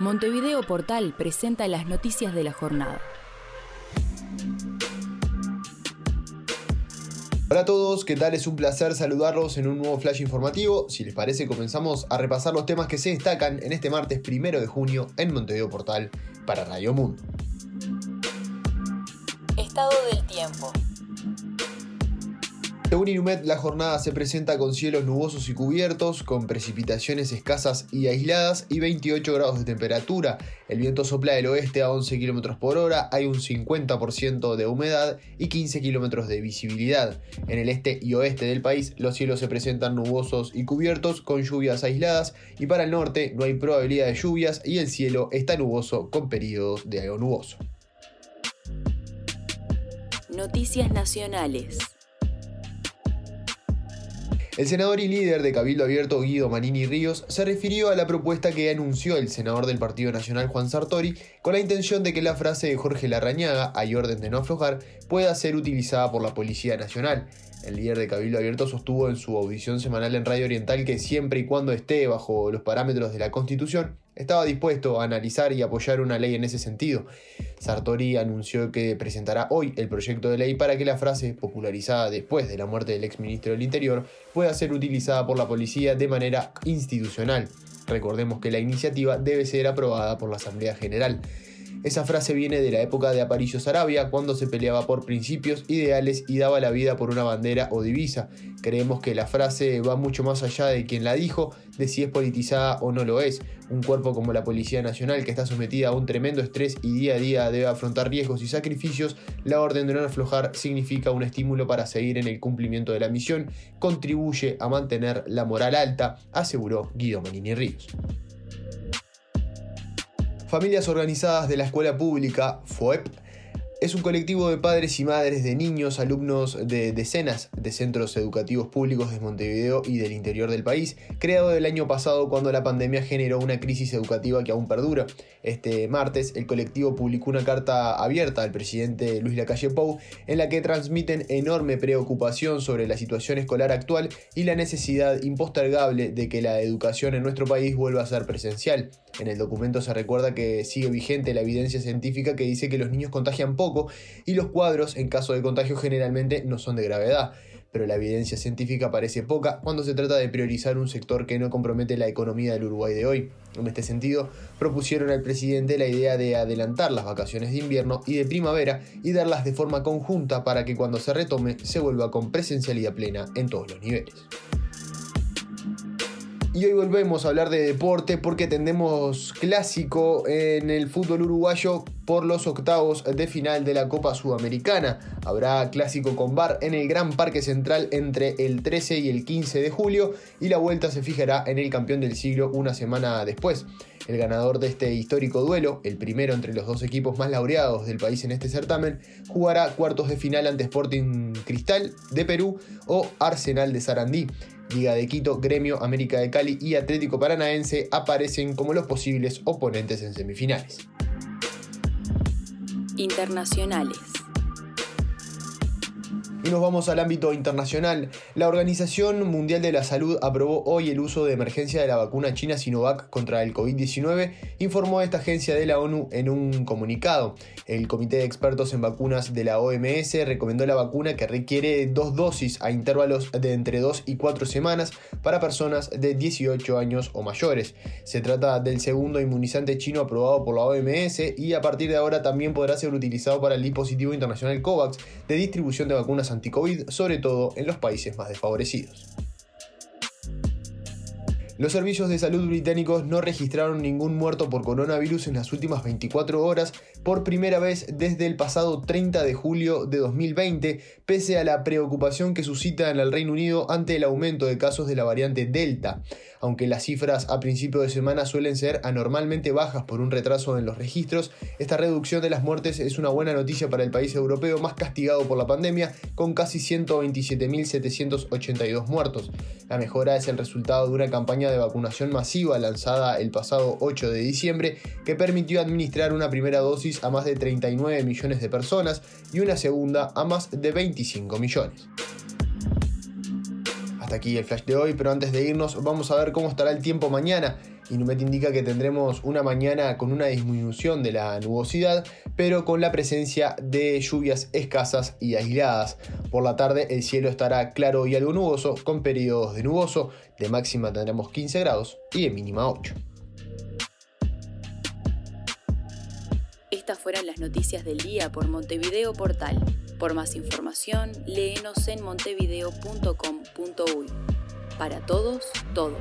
Montevideo Portal presenta las noticias de la jornada. Hola a todos, ¿qué tal? Es un placer saludarlos en un nuevo flash informativo. Si les parece, comenzamos a repasar los temas que se destacan en este martes primero de junio en Montevideo Portal para Radio Mundo. Estado del tiempo. Según Inumet, la jornada se presenta con cielos nubosos y cubiertos, con precipitaciones escasas y aisladas y 28 grados de temperatura. El viento sopla del oeste a 11 km por hora, hay un 50% de humedad y 15 km de visibilidad. En el este y oeste del país, los cielos se presentan nubosos y cubiertos, con lluvias aisladas, y para el norte no hay probabilidad de lluvias y el cielo está nuboso con periodos de algo nuboso. Noticias nacionales. El senador y líder de Cabildo Abierto Guido Manini Ríos se refirió a la propuesta que anunció el senador del Partido Nacional Juan Sartori con la intención de que la frase de Jorge Larrañaga, hay orden de no aflojar, pueda ser utilizada por la Policía Nacional. El líder de Cabildo Abierto sostuvo en su audición semanal en Radio Oriental que siempre y cuando esté bajo los parámetros de la Constitución, estaba dispuesto a analizar y apoyar una ley en ese sentido. Sartori anunció que presentará hoy el proyecto de ley para que la frase, popularizada después de la muerte del exministro del Interior, pueda ser utilizada por la policía de manera institucional. Recordemos que la iniciativa debe ser aprobada por la Asamblea General. Esa frase viene de la época de Aparicio Sarabia, cuando se peleaba por principios, ideales y daba la vida por una bandera o divisa. Creemos que la frase va mucho más allá de quien la dijo, de si es politizada o no lo es. Un cuerpo como la Policía Nacional, que está sometida a un tremendo estrés y día a día debe afrontar riesgos y sacrificios, la orden de no aflojar significa un estímulo para seguir en el cumplimiento de la misión, contribuye a mantener la moral alta, aseguró Guido Manini Ríos. Familias Organizadas de la Escuela Pública, FOEP, es un colectivo de padres y madres de niños, alumnos de decenas de centros educativos públicos de Montevideo y del interior del país, creado el año pasado cuando la pandemia generó una crisis educativa que aún perdura. Este martes, el colectivo publicó una carta abierta al presidente Luis Lacalle Pou en la que transmiten enorme preocupación sobre la situación escolar actual y la necesidad impostergable de que la educación en nuestro país vuelva a ser presencial. En el documento se recuerda que sigue vigente la evidencia científica que dice que los niños contagian poco y los cuadros en caso de contagio generalmente no son de gravedad. Pero la evidencia científica parece poca cuando se trata de priorizar un sector que no compromete la economía del Uruguay de hoy. En este sentido, propusieron al presidente la idea de adelantar las vacaciones de invierno y de primavera y darlas de forma conjunta para que cuando se retome se vuelva con presencialidad plena en todos los niveles. Y hoy volvemos a hablar de deporte porque tendremos clásico en el fútbol uruguayo por los octavos de final de la Copa Sudamericana. Habrá clásico con bar en el Gran Parque Central entre el 13 y el 15 de julio y la vuelta se fijará en el campeón del siglo una semana después. El ganador de este histórico duelo, el primero entre los dos equipos más laureados del país en este certamen, jugará cuartos de final ante Sporting Cristal de Perú o Arsenal de Sarandí. Liga de Quito, Gremio, América de Cali y Atlético Paranaense aparecen como los posibles oponentes en semifinales. Internacionales. Nos vamos al ámbito internacional. La Organización Mundial de la Salud aprobó hoy el uso de emergencia de la vacuna china Sinovac contra el COVID-19, informó esta agencia de la ONU en un comunicado. El Comité de Expertos en Vacunas de la OMS recomendó la vacuna que requiere dos dosis a intervalos de entre 2 y 4 semanas para personas de 18 años o mayores. Se trata del segundo inmunizante chino aprobado por la OMS y a partir de ahora también podrá ser utilizado para el dispositivo internacional COVAX de distribución de vacunas anti-COVID, sobre todo en los países más desfavorecidos. Los servicios de salud británicos no registraron ningún muerto por coronavirus en las últimas 24 horas por primera vez desde el pasado 30 de julio de 2020, pese a la preocupación que suscita en el Reino Unido ante el aumento de casos de la variante Delta. Aunque las cifras a principio de semana suelen ser anormalmente bajas por un retraso en los registros, esta reducción de las muertes es una buena noticia para el país europeo más castigado por la pandemia, con casi 127.782 muertos. La mejora es el resultado de una campaña de vacunación masiva lanzada el pasado 8 de diciembre que permitió administrar una primera dosis a más de 39 millones de personas y una segunda a más de 25 millones. Hasta aquí el flash de hoy, pero antes de irnos vamos a ver cómo estará el tiempo mañana. Inumet indica que tendremos una mañana con una disminución de la nubosidad, pero con la presencia de lluvias escasas y aisladas. Por la tarde el cielo estará claro y algo nuboso, con periodos de nuboso, de máxima tendremos 15 grados y de mínima 8. Estas fueron las noticias del día por Montevideo Portal. Por más información, léenos en montevideo.com.uy. Para todos, todo.